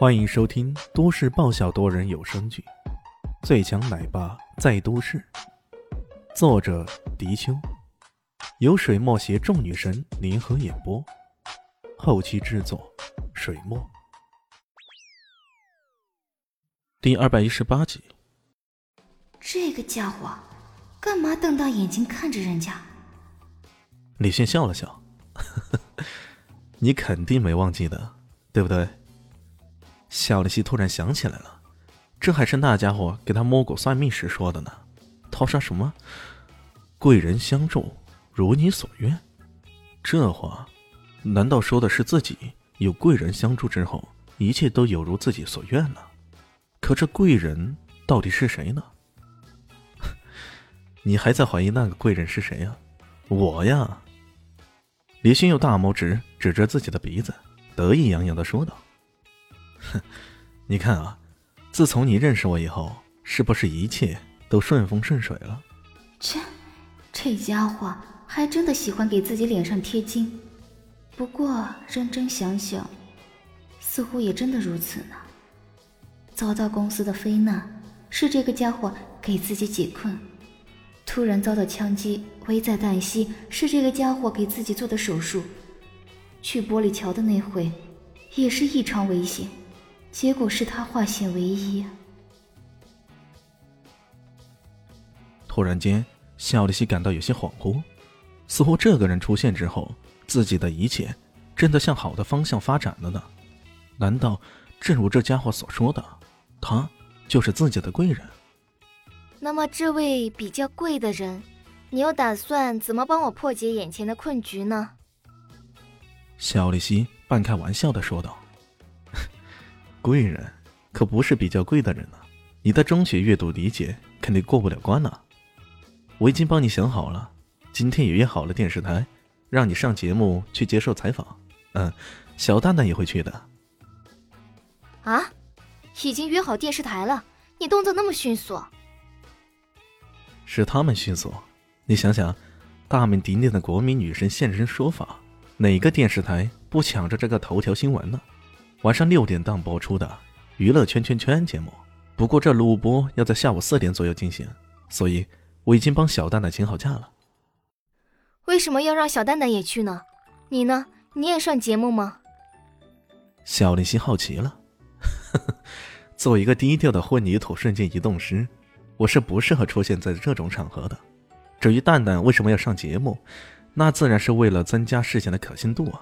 欢迎收听都市爆笑多人有声剧《最强奶爸在都市》，作者：迪秋，由水墨携众女神联合演播，后期制作：水墨。第二百一十八集。这个家伙，干嘛瞪大眼睛看着人家？李现笑了笑，你肯定没忘记的，对不对？小丽西突然想起来了，这还是那家伙给他摸骨算命时说的呢。他说什么“贵人相助，如你所愿”？这话难道说的是自己有贵人相助之后，一切都有如自己所愿了？可这贵人到底是谁呢？你还在怀疑那个贵人是谁呀？我呀！李迅用大拇指指着自己的鼻子，得意洋洋的说道。哼，你看啊，自从你认识我以后，是不是一切都顺风顺水了？切，这家伙还真的喜欢给自己脸上贴金。不过认真想想，似乎也真的如此呢。遭到公司的非难，是这个家伙给自己解困；突然遭到枪击，危在旦夕，是这个家伙给自己做的手术；去玻璃桥的那回，也是异常危险。结果是他化险为夷。突然间，肖丽西感到有些恍惚，似乎这个人出现之后，自己的一切真的向好的方向发展了呢？难道正如这家伙所说的，他就是自己的贵人？那么，这位比较贵的人，你又打算怎么帮我破解眼前的困局呢？肖丽西半开玩笑的说道。贵人可不是比较贵的人呢，你的中学阅读理解肯定过不了关呢。我已经帮你想好了，今天也约好了电视台，让你上节目去接受采访。嗯，小蛋蛋也会去的。啊，已经约好电视台了，你动作那么迅速。是他们迅速，你想想，大名鼎鼎的国民女神现身说法，哪个电视台不抢着这个头条新闻呢？晚上六点档播出的《娱乐圈圈圈》节目，不过这录播要在下午四点左右进行，所以我已经帮小蛋蛋请好假了。为什么要让小蛋蛋也去呢？你呢？你也上节目吗？小林心好奇了。作为一个低调的混凝土瞬间移动师，我是不适合出现在这种场合的。至于蛋蛋为什么要上节目，那自然是为了增加事情的可信度啊，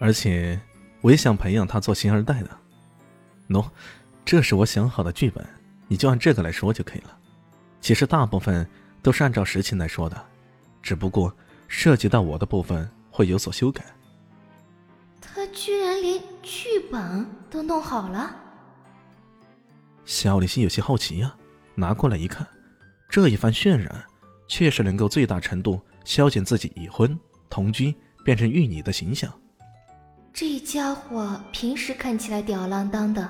而且。我也想培养他做星二代的，喏，这是我想好的剧本，你就按这个来说就可以了。其实大部分都是按照实情来说的，只不过涉及到我的部分会有所修改。他居然连剧本都弄好了？小李心有些好奇呀，拿过来一看，这一番渲染，确实能够最大程度消减自己已婚同居变成玉女的形象。这家伙平时看起来吊儿郎当的，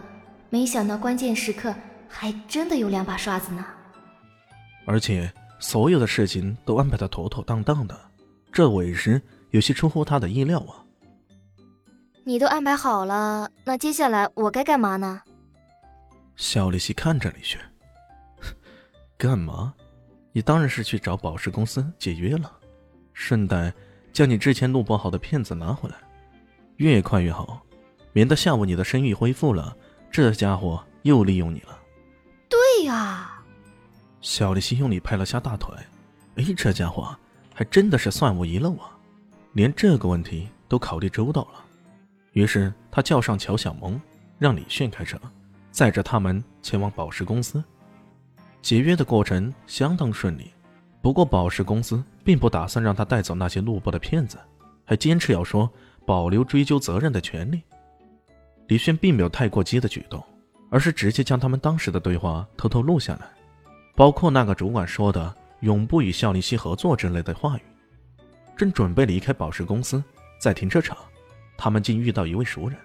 没想到关键时刻还真的有两把刷子呢。而且所有的事情都安排的妥妥当当的，这委实有些出乎他的意料啊。你都安排好了，那接下来我该干嘛呢？肖丽西看着李轩，干嘛？你当然是去找宝石公司解约了，顺带将你之前录播好的片子拿回来。越快越好，免得下午你的生意恢复了，这家伙又利用你了。对呀，小丽心用力拍了下大腿。哎，这家伙还真的是算无遗漏啊，连这个问题都考虑周到了。于是他叫上乔小萌，让李炫开车，载着他们前往宝石公司。解约的过程相当顺利，不过宝石公司并不打算让他带走那些录播的骗子，还坚持要说。保留追究责任的权利，李轩并没有太过激的举动，而是直接将他们当时的对话偷偷录下来，包括那个主管说的“永不与肖林熙合作”之类的话语。正准备离开宝石公司，在停车场，他们竟遇到一位熟人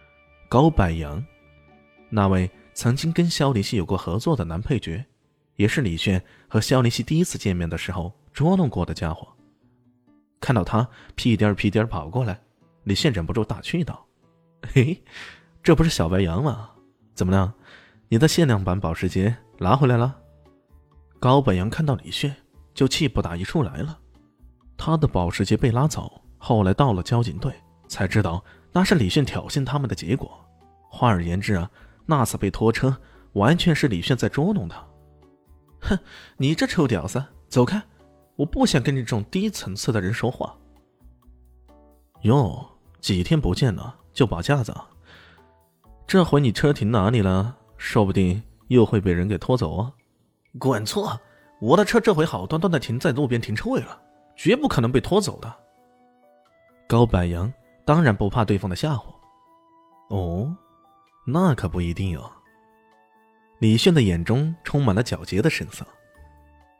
——高柏阳，那位曾经跟肖林熙有过合作的男配角，也是李轩和肖林熙第一次见面的时候捉弄过的家伙。看到他屁颠屁颠跑过来。李现忍不住打趣道：“嘿，这不是小白羊吗？怎么了？你的限量版保时捷拿回来了？高本阳看到李炫，就气不打一处来了。他的保时捷被拉走，后来到了交警队，才知道那是李炫挑衅他们的结果。换而言之啊，那次被拖车，完全是李炫在捉弄他。哼，你这臭屌丝，走开！我不想跟你这种低层次的人说话。哟，几天不见了，就把架子？这回你车停哪里了？说不定又会被人给拖走啊！滚错！我的车这回好端端的停在路边停车位了，绝不可能被拖走的。高柏阳当然不怕对方的吓唬。哦，那可不一定哦。李炫的眼中充满了狡黠的神色。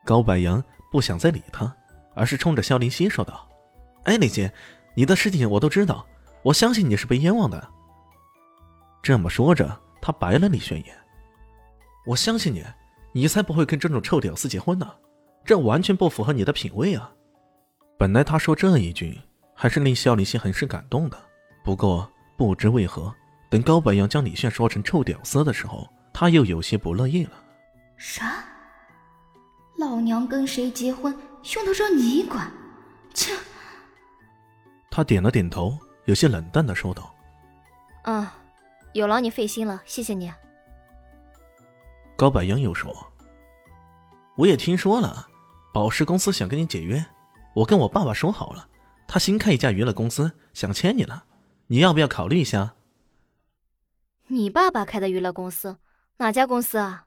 高柏阳不想再理他，而是冲着肖林熙说道：“哎，李姐，你的事情我都知道，我相信你是被冤枉的。”这么说着。他白了李轩一眼，我相信你，你才不会跟这种臭屌丝结婚呢，这完全不符合你的品味啊！本来他说这一句还是令肖林心很是感动的，不过不知为何，等高白杨将李炫说成臭屌丝的时候，他又有些不乐意了。啥？老娘跟谁结婚，用得着你管？切！他点了点头，有些冷淡的说道：“嗯。”有劳你费心了，谢谢你。高柏英又说：“我也听说了，宝石公司想跟你解约，我跟我爸爸说好了，他新开一家娱乐公司，想签你了，你要不要考虑一下？”你爸爸开的娱乐公司，哪家公司啊？